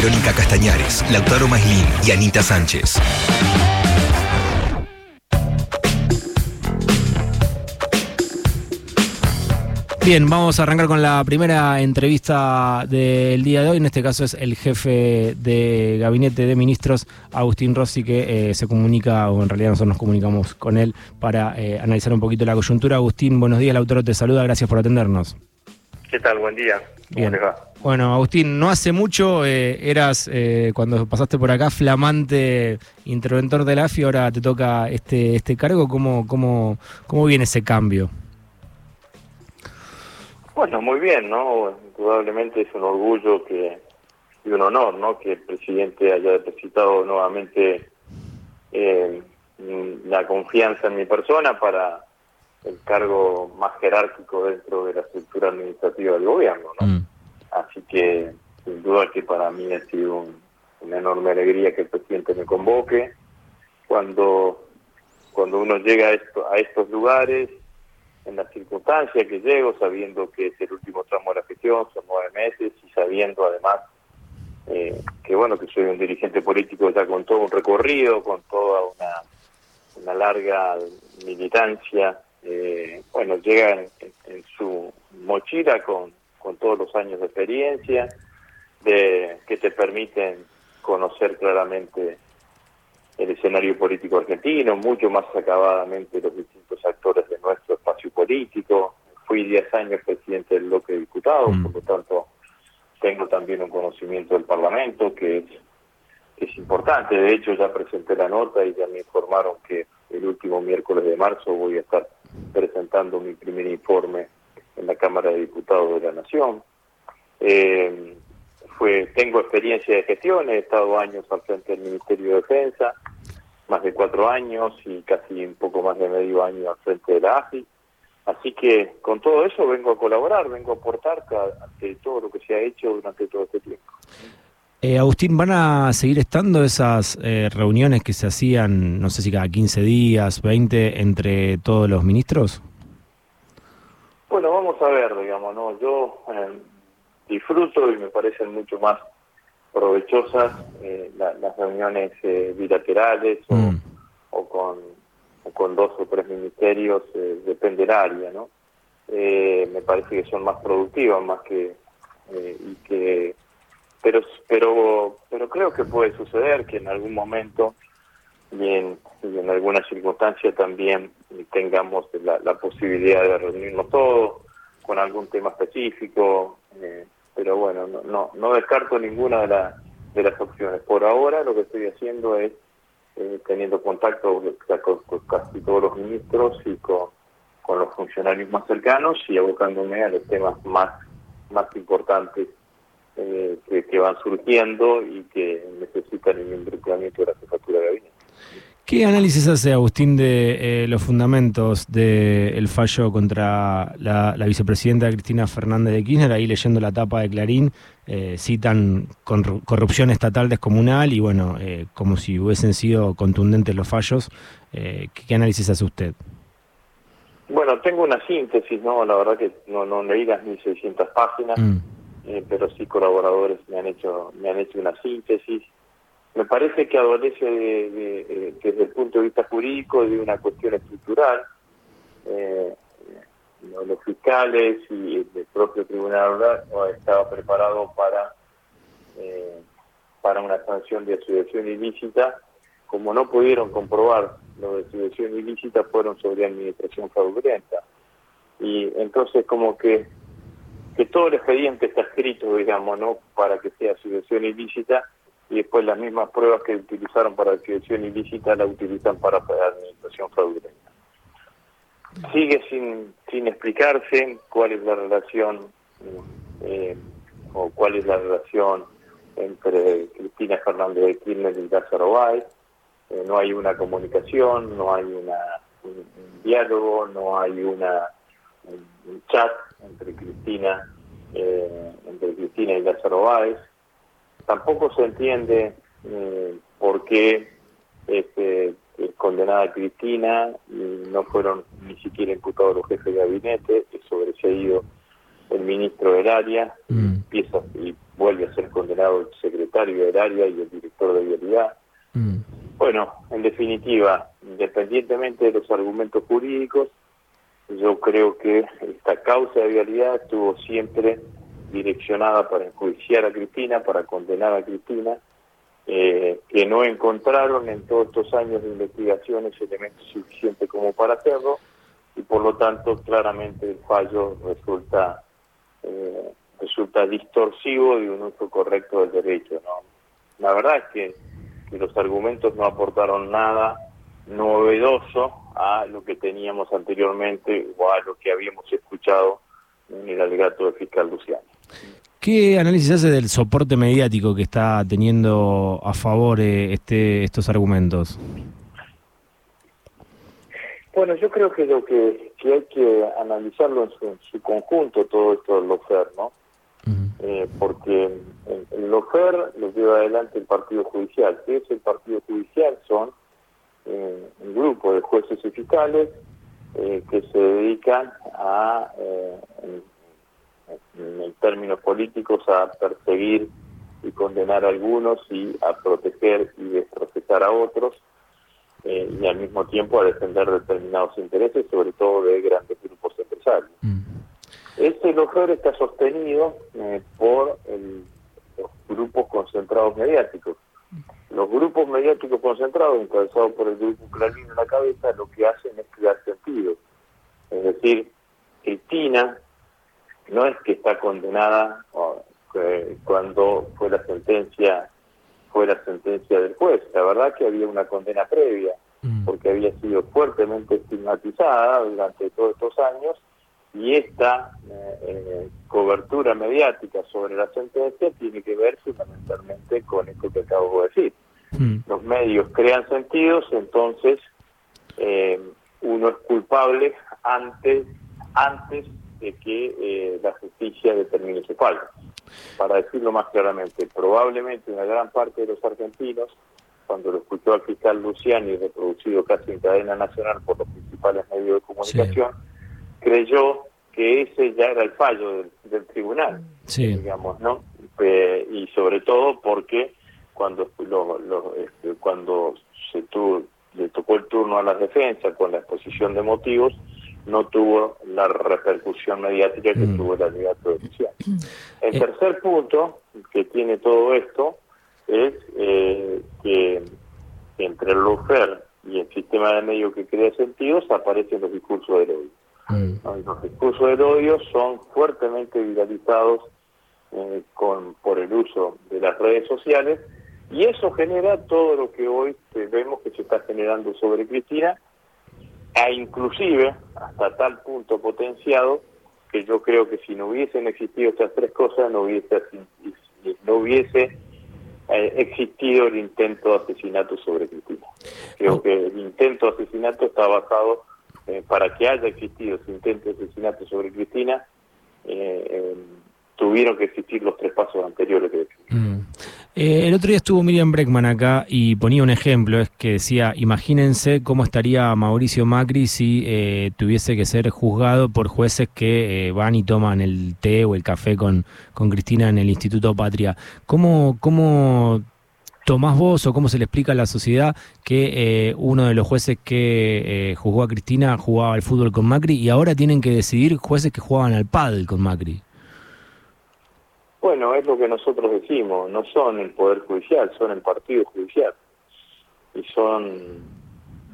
Verónica Castañares, Lautaro Maislin y Anita Sánchez. Bien, vamos a arrancar con la primera entrevista del día de hoy. En este caso es el jefe de gabinete de ministros, Agustín Rossi, que eh, se comunica, o en realidad nosotros nos comunicamos con él para eh, analizar un poquito la coyuntura. Agustín, buenos días, Lautaro te saluda, gracias por atendernos. ¿Qué tal? Buen día. Bien. Bueno, Agustín, no hace mucho eh, eras, cuando pasaste por acá, flamante interventor de la AFI, ahora te toca este, este cargo. ¿Cómo, cómo, ¿Cómo viene ese cambio? Bueno, muy bien, ¿no? Indudablemente es un orgullo que y un honor, ¿no? Que el presidente haya depositado nuevamente eh, la confianza en mi persona para el cargo más jerárquico dentro de la estructura administrativa del gobierno, ¿no? Mm. Así que sin duda que para mí ha sido una enorme alegría que el presidente me convoque. Cuando cuando uno llega a, esto, a estos lugares en la circunstancia que llego, sabiendo que es el último tramo de la gestión, son nueve meses, y sabiendo además eh, que bueno, que soy un dirigente político ya con todo un recorrido, con toda una, una larga militancia, eh, bueno, llega en, su mochila con, con todos los años de experiencia, de que te permiten conocer claramente el escenario político argentino, mucho más acabadamente los distintos actores de nuestro espacio político. Fui 10 años presidente del bloque de diputados, mm. por lo tanto tengo también un conocimiento del Parlamento que es, es importante. De hecho, ya presenté la nota y ya me informaron que el último miércoles de marzo voy a estar presentando mi primer informe en la Cámara de Diputados de la Nación. Eh, fue tengo experiencia de gestión, he estado años al frente del Ministerio de Defensa, más de cuatro años y casi un poco más de medio año al frente de la AFI. Así que con todo eso vengo a colaborar, vengo a aportar ante todo lo que se ha hecho durante todo este tiempo. Eh, Agustín, ¿van a seguir estando esas eh, reuniones que se hacían, no sé si cada 15 días, 20, entre todos los ministros? Bueno, vamos a ver, digamos, ¿no? Yo eh, disfruto y me parecen mucho más provechosas eh, las reuniones eh, bilaterales o, mm. con, con dos o tres ministerios, eh, depende del área, ¿no? me parece que son más productivas, más que... y que pero pero pero creo que puede suceder que en algún momento y en, en alguna circunstancia también tengamos la, la posibilidad de reunirnos todos con algún tema específico eh, pero bueno, no, no, no descarto ninguna de, de las opciones. Por ahora lo que estoy haciendo es eh, teniendo contacto con, casi todos los ministros y con, con los funcionarios más cercanos y abocándome a los temas más, más importantes eh, que, que, van surgiendo y que necesitan el involucramiento de la jefatura de gabinete. ¿Qué análisis hace Agustín de eh, los fundamentos del fallo contra la, vicepresidenta Cristina Fernández de Kirchner? Ahí leyendo la tapa de Clarín, eh, citan corrupción estatal descomunal y bueno, eh, como si hubiesen sido contundentes los fallos. ¿qué, análisis hace usted? Bueno, tengo una síntesis, ¿no? La verdad que no, no leí las 1.600 páginas, mm. pero sí colaboradores me han hecho, me han hecho una síntesis me parece que adolece de, desde el punto de vista jurídico de una cuestión estructural. Eh, los fiscales y el propio tribunal estaba preparado para eh, para una sanción de asociación ilícita. Como no pudieron comprobar lo de asociación ilícita, fueron sobre administración fraudulenta. Y entonces como que que todo el expediente está escrito, digamos, ¿no? Para que sea asociación ilícita y después las mismas pruebas que utilizaron para adquisición ilícita la utilizan para administración fraudulenta. Sigue sin, sin explicarse cuál es la relación eh, o cuál es la relación entre Cristina Fernández de Kirchner y Lázaro Báez. Eh, no hay una comunicación, no hay una, un, diálogo, no hay una un, chat entre Cristina eh, entre Cristina y Lázaro Báez tampoco se entiende eh, por qué este, es condenada Cristina y no fueron ni siquiera imputados los jefes de gabinete, es sobreseído el ministro del área. Mm. empieza y vuelve a ser condenado el secretario del área y el director de vialidad. Mm. Bueno, en definitiva, independientemente de los argumentos jurídicos, yo creo que esta causa de vialidad estuvo siempre direccionada para enjuiciar a Cristina, para condenar a Cristina, eh, que no encontraron en todos estos años de investigaciones elementos suficientes como para hacerlo, y por lo tanto claramente el fallo resulta eh, resulta distorsivo de un uso correcto del derecho. La verdad es que, que los argumentos no aportaron nada novedoso a lo que teníamos anteriormente o a lo que habíamos escuchado en el alegato del fiscal Luciano. ¿Qué análisis hace del soporte mediático que está teniendo a favor eh, este, estos argumentos? Bueno, yo creo que lo que, hay que analizarlo en su, conjunto todo esto del LOFER, ¿no? Eh, porque el, LOFER lo lleva adelante el Partido Judicial. ¿Qué es el Partido Judicial? Son eh, un grupo de jueces y fiscales eh, que se dedican a, en, términos políticos, a perseguir y condenar a algunos y a proteger y desprocesar a otros eh, y al mismo tiempo a defender determinados intereses, sobre todo de grandes grupos empresarios. Mm. Este logro está sostenido eh, por los grupos concentrados mediáticos. Los grupos mediáticos concentrados, encabezados por el grupo Clarín en la cabeza, lo que hacen es crear sentido. Es decir, Cristina no es que está condenada cuando fue la sentencia fue la sentencia del juez. La verdad que había una condena previa, mm. porque había sido fuertemente estigmatizada durante todos estos años y esta eh, eh, cobertura mediática sobre la sentencia tiene que ver fundamentalmente con esto que acabo de decir. Mm. Los medios crean sentidos, entonces eh, uno es culpable antes, antes de que la justicia determine su falta para decirlo más claramente, probablemente una gran parte de los argentinos, cuando lo escuchó al fiscal Luciani, reproducido casi en cadena nacional por los principales medios de comunicación, creyó que ese ya era el fallo del, tribunal, digamos, ¿no? y sobre todo porque cuando este, cuando se tuvo, le tocó el turno a la defensa con la exposición de motivos, no tuvo la repercusión mediática que mm. tuvo la alegato de El eh. tercer punto que tiene todo esto es eh, que entre el LUFER y el sistema de medios que crea sentidos aparecen los discursos del odio. Mm. Los discursos del odio son fuertemente viralizados eh, con, por el uso de las redes sociales y eso genera todo lo que hoy vemos que se está generando sobre Cristina e inclusive hasta tal punto potenciado que yo creo que si no hubiesen existido estas tres cosas no hubiese no hubiese eh, existido el intento de asesinato sobre Cristina. Creo oh. que el intento de asesinato está basado eh, para que haya existido ese intento de asesinato sobre Cristina eh, tuvieron que existir los tres pasos anteriores que mm. Eh, el otro día estuvo Miriam Breckman acá y ponía un ejemplo, es que decía, imagínense cómo estaría Mauricio Macri si eh, tuviese que ser juzgado por jueces que eh, van y toman el té o el café con, con Cristina en el Instituto Patria. ¿Cómo, cómo tomás vos o cómo se le explica a la sociedad que uno de los jueces que juzgó a Cristina jugaba al fútbol con Macri y ahora tienen que decidir jueces que jugaban al pádel con Macri? Bueno, es lo que nosotros decimos, no son el Poder Judicial, son el Partido Judicial. Y son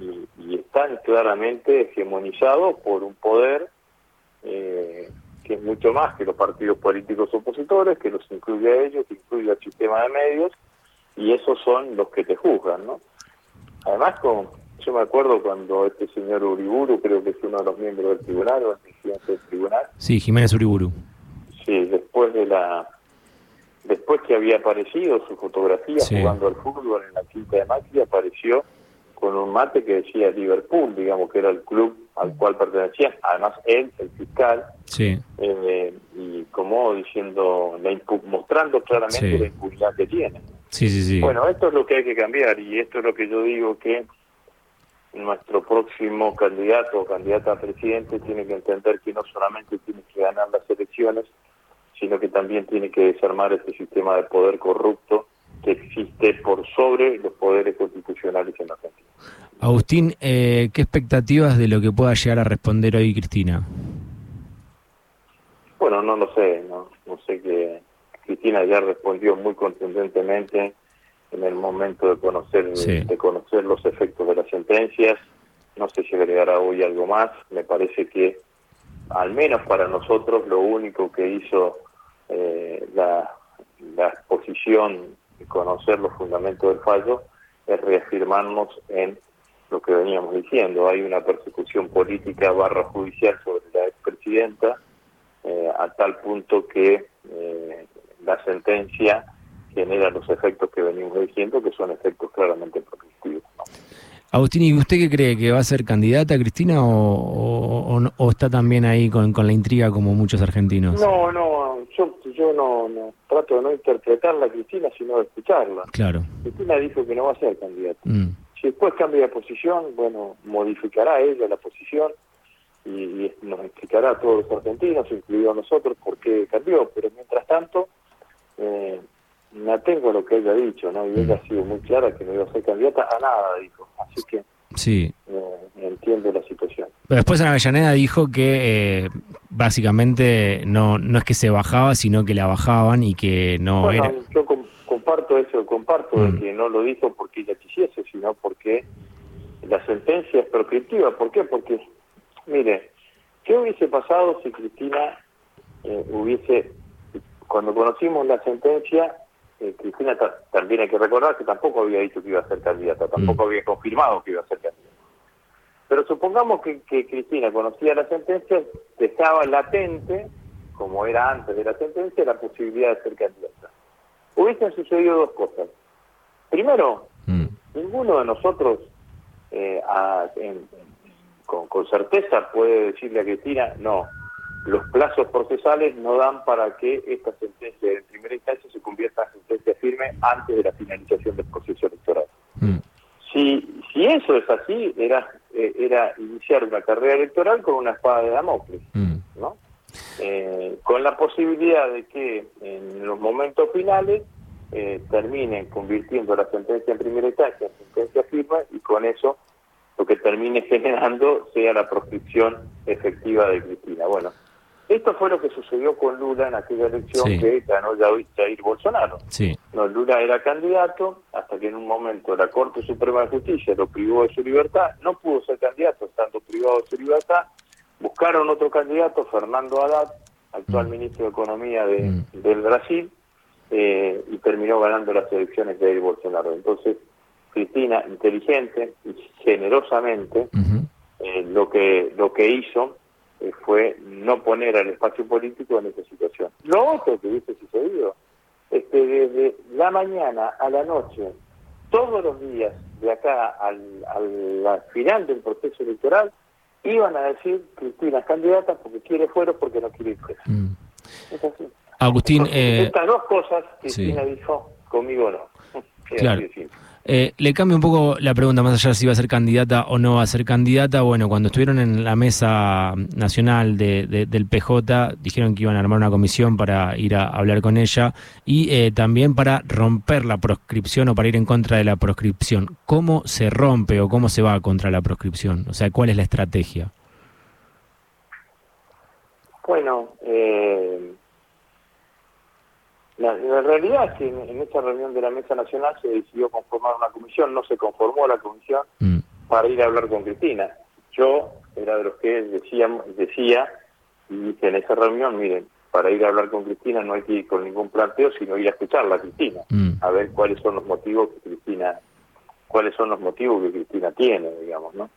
y, están claramente hegemonizados por un poder eh, que es mucho más que los partidos políticos opositores, que los incluye a ellos, que incluye al sistema de medios, y esos son los que te juzgan, ¿no? Además, con, yo me acuerdo cuando este señor Uriburu, creo que es uno de los miembros del tribunal, o el presidente del tribunal. Sí, Jiménez Uriburu. Sí, después de la después que había aparecido su fotografía jugando al fútbol en la quinta de Macri, apareció con un mate que decía Liverpool, digamos que era el club al cual pertenecía, además él, el fiscal, sí. eh, y como diciendo, la mostrando claramente la impunidad que tiene. Sí, sí, sí. Bueno, esto es lo que hay que cambiar y esto es lo que yo digo que nuestro próximo candidato o candidata a presidente tiene que entender que no solamente tiene que ganar las elecciones, sino que también tiene que desarmar este sistema de poder corrupto que existe por sobre los poderes constitucionales en Argentina. Agustín, eh, ¿qué expectativas de lo que pueda llegar a responder hoy Cristina? Bueno, no lo sé, no, no sé que Cristina ya respondió muy contundentemente en el momento de conocer de conocer los efectos de las sentencias. No sé si agregará hoy algo más. Me parece que al menos para nosotros lo único que hizo eh, la, la exposición y conocer los fundamentos del fallo es reafirmarnos en lo que veníamos diciendo. Hay una persecución política barra judicial sobre la expresidenta eh, a tal punto que eh, la sentencia genera los efectos que venimos diciendo, que son efectos claramente productivos. Agustín, ¿y usted qué cree? ¿Que va a ser candidata Cristina o, o, está también ahí con, con, la intriga como muchos argentinos? No, no, yo, yo no, no, trato de no interpretarla a Cristina, sino de escucharla. Claro. Cristina dijo que no va a ser candidata. Mm. Si después cambia de posición, bueno, modificará ella la posición y, nos explicará a todos los argentinos, incluido a nosotros, por qué cambió. Pero mientras tanto, eh, me atengo a lo que ella ha dicho, ¿no? Y ella ha sido muy clara que no iba a ser candidata a nada, dijo. Así que sí. Eh, entiendo la situación. Pero después Ana Avellaneda dijo que eh, básicamente no no es que se bajaba, sino que la bajaban y que no era... Yo comparto eso, comparto de mm. que no lo dijo porque ella quisiese, sino porque la sentencia es prescriptiva. ¿Por qué? Porque, mire, ¿qué hubiese pasado si Cristina eh, hubiese, cuando conocimos la sentencia, eh, Cristina también hay que recordar que tampoco había dicho que iba a ser candidata, tampoco mm. había confirmado que iba a ser candidata. Pero supongamos que, Cristina conocía la sentencia, dejaba latente, como era antes de la sentencia, la posibilidad de ser candidata. Hubiesen sucedido dos cosas. Primero, mm. ninguno de nosotros eh, con, con certeza puede decirle a Cristina, no, los plazos procesales no dan para que esta sentencia en primera instancia se convierta en sentencia firme antes de la finalización del proceso electoral. Mm. Si, si eso es así, era, eh, era iniciar una carrera electoral con una espada de Damocles, mm. ¿no? Eh, con la posibilidad de que en los momentos finales eh, terminen convirtiendo la sentencia en primera instancia en sentencia firme y con eso lo que termine generando sea la proscripción efectiva de Cristina. Bueno, esto fue lo que sucedió con Lula en aquella elección que ganó Jair Bolsonaro. No, Lula era candidato hasta que en un momento la Corte Suprema de Justicia lo privó de su libertad, no pudo ser candidato estando privado de su libertad, buscaron otro candidato, Fernando Haddad, actual mm. ministro de Economía de, mm. del Brasil, eh, y terminó ganando las elecciones de Jair Bolsonaro. Entonces, Cristina, inteligente y generosamente, eh, lo que lo que hizo eh, fue no poner al espacio político en esa situación. Lo otro que hubiese sucedido es que desde la mañana a la noche, todos los días, de acá al, al, final del proceso electoral, iban a decir Cristina es candidata porque quiere fuera porque no quiere ir fuera. Mm. Es así. Agustín, eh, estas dos cosas Cristina dijo, conmigo no. claro. Eh, le cambio un poco la pregunta, más allá de si va a ser candidata o no va a ser candidata. Bueno, cuando estuvieron en la mesa nacional de, del PJ, dijeron que iban a armar una comisión para ir a hablar con ella y eh, también para romper la proscripción o para ir en contra de la proscripción. ¿Cómo se rompe o cómo se va contra la proscripción? O sea, ¿cuál es la estrategia? Bueno, eh, la, realidad es que en, esta reunión de la Mesa Nacional se decidió conformar una comisión, no se conformó la comisión mm. para ir a hablar con Cristina. Yo era de los que decía, decía y dije en esa reunión, miren, para ir a hablar con Cristina no hay que ir con ningún planteo, sino ir a escucharla a Cristina, mm. a ver cuáles son los motivos que Cristina, cuáles son los motivos que Cristina tiene, digamos, ¿no?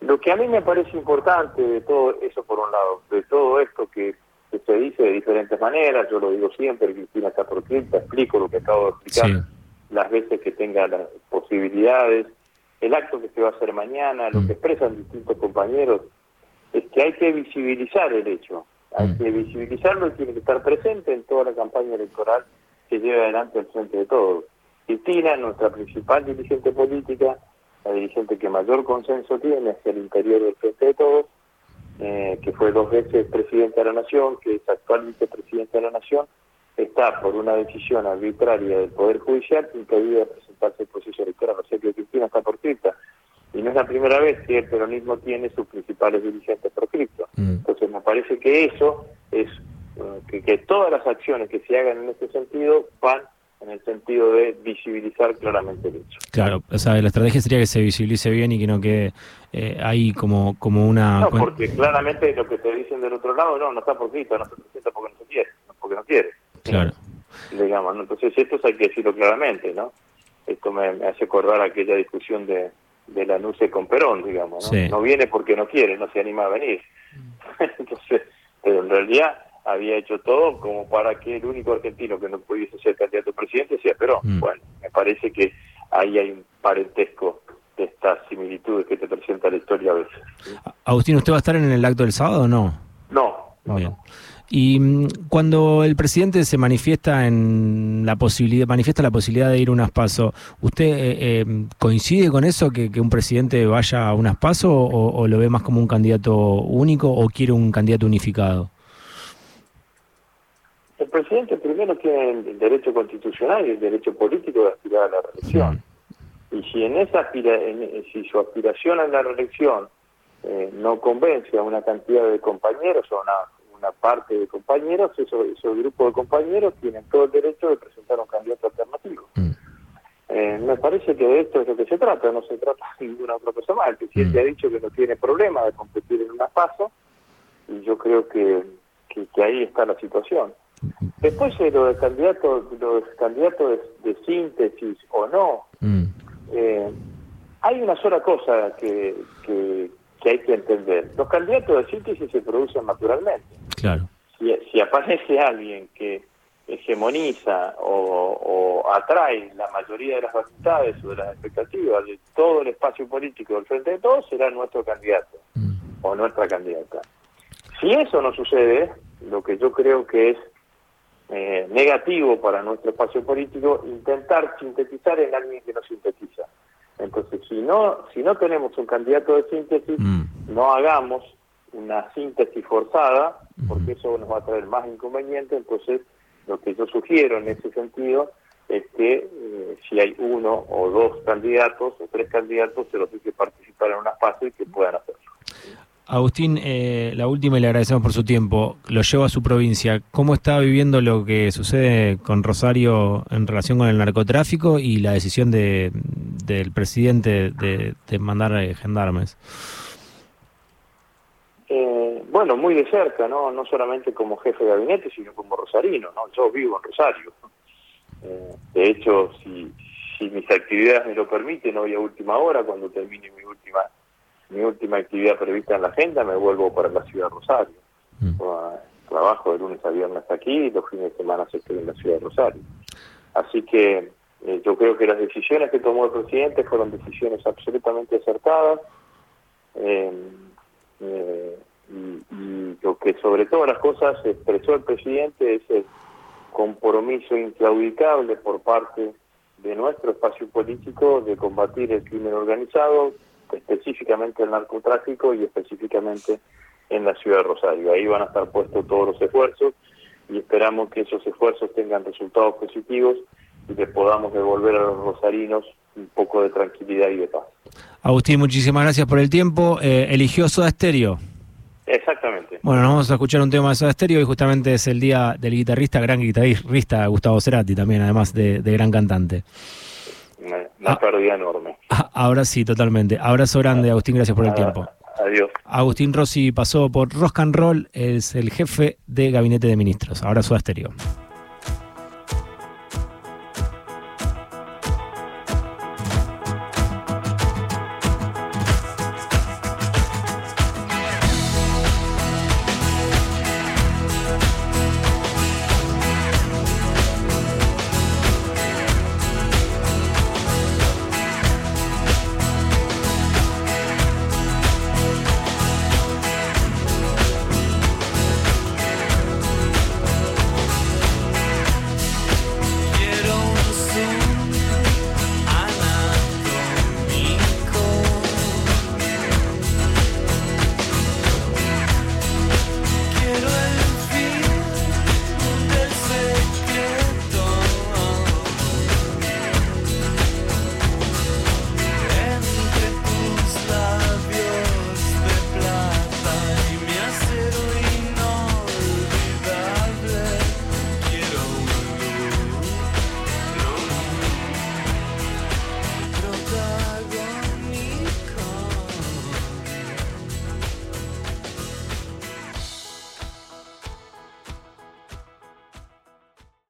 Lo que a mí me parece importante de todo eso por un lado, de todo esto que que se dice de diferentes maneras, yo lo digo siempre, Cristina está proscripta, explico lo que acabo de explicar las veces que tenga las posibilidades, el acto que se va a hacer mañana, lo mm. que expresan distintos compañeros, es que hay que visibilizar el hecho, hay mm. que visibilizarlo y tiene que estar presente en toda la campaña electoral que lleva adelante el frente de todos. Cristina, nuestra principal dirigente política, la dirigente que mayor consenso tiene hacia el interior del frente de todos, eh, que fue dos veces presidente de la Nación, que es actual vicepresidente de la Nación, está por una decisión arbitraria del Poder Judicial impedida de presentarse el proceso electoral. O sea que Cristina está proscripta. Y no es la primera vez que el peronismo tiene sus principales dirigentes proscriptos. Mm. Entonces me parece que eso es, eh, que todas las acciones que se hagan en este sentido van en el sentido de visibilizar claramente el hecho. Claro, o sea, la estrategia sería que se visibilice bien y que no quede eh, ahí como, como una... No, porque claramente lo que te dicen del otro lado, no, no está por Cristo, no se presenta porque no se quiere, porque no quiere. Claro. Digamos, ¿no? entonces esto hay que decirlo claramente, ¿no? Esto me, hace acordar aquella discusión de, de la NUCE con Perón, digamos, ¿no? No viene porque no quiere, no se anima a venir. entonces, pero en realidad había hecho todo como para que el único argentino que no pudiese ser candidato a presidente sea Perón. Mm. Bueno, me parece que ahí hay un parentesco de estas similitudes que te presenta la historia a veces. Agustín, ¿usted va a estar en el acto del sábado o no? No, no. Y mm, cuando el presidente se manifiesta en la posibilidad, manifiesta la posibilidad de ir a unas pasos, ¿usted eh, eh, coincide con eso que, un presidente vaya a unas pasos o, lo ve más como un candidato único o quiere un candidato unificado? El presidente primero tiene el derecho constitucional y el derecho político de aspirar a la reelección. Y si en esa aspira, si su aspiración a la reelección eh, no convence a una cantidad de compañeros o una, una parte de compañeros, eso, ese grupo de compañeros tienen todo el derecho de presentar un candidato alternativo. Mm. Eh, me parece que de esto es lo que se trata, no se trata de ninguna otra cosa más. El presidente mm. ha dicho que no tiene problema de competir en una paso y yo creo que, que ahí está la situación. Después de lo de candidatos, los candidatos de, síntesis o no, mm. eh, hay una sola cosa que, que, hay que entender. Los candidatos de síntesis se producen naturalmente. Claro. Si, aparece alguien que hegemoniza o, atrae la mayoría de las voluntades o de las expectativas de todo el espacio político del frente de todos, será nuestro candidato mm. o nuestra candidata. Si eso no sucede, lo que yo creo que es eh, negativo para nuestro espacio político intentar sintetizar en alguien que no sintetiza. Entonces, si no, si no tenemos un candidato de síntesis, mm. no hagamos una síntesis forzada, porque eso nos va a traer más inconvenientes. Entonces, lo que yo sugiero en ese sentido es que eh, si hay uno o dos candidatos o tres candidatos, se los que participar en una fase y que puedan hacerlo. Agustín, eh, la última y le agradecemos por su tiempo. Lo llevo a su provincia. ¿Cómo está viviendo lo que sucede con Rosario en relación con el narcotráfico y la decisión de, del presidente de, mandar eh, gendarmes? Eh, bueno, muy de cerca, ¿no? No solamente como jefe de gabinete, sino como rosarino, ¿no? Yo vivo en Rosario. de hecho, si, si mis actividades me lo permiten, hoy a última hora, cuando termine mi última mi última actividad prevista en la agenda, me vuelvo para la ciudad de Rosario. Mm. Trabajo de lunes a viernes aquí y los fines de semana estoy en la ciudad de Rosario. Así que eh, yo creo que las decisiones que tomó el presidente fueron decisiones absolutamente acertadas. Eh, eh, y, lo que sobre todas las cosas expresó el presidente es el compromiso inclaudicable por parte de nuestro espacio político de combatir el crimen organizado, específicamente el narcotráfico y específicamente en la ciudad de Rosario. Ahí van a estar puestos todos los esfuerzos y esperamos que esos esfuerzos tengan resultados positivos y que podamos devolver a los rosarinos un poco de tranquilidad y de paz. Agustín, muchísimas gracias por el tiempo. Eh, ¿Eligió Soda Stereo? Exactamente. Bueno, nos vamos a escuchar un tema de Soda Stereo y justamente es el día del guitarrista, gran guitarrista Gustavo Cerati también, además de gran cantante. Una ah. pérdida enorme. Ah, ahora sí, totalmente. Abrazo grande, Agustín, gracias por el tiempo. Adiós. Agustín Rossi pasó por Rock and Roll, es el jefe de gabinete de ministros. Ahora su Asterio.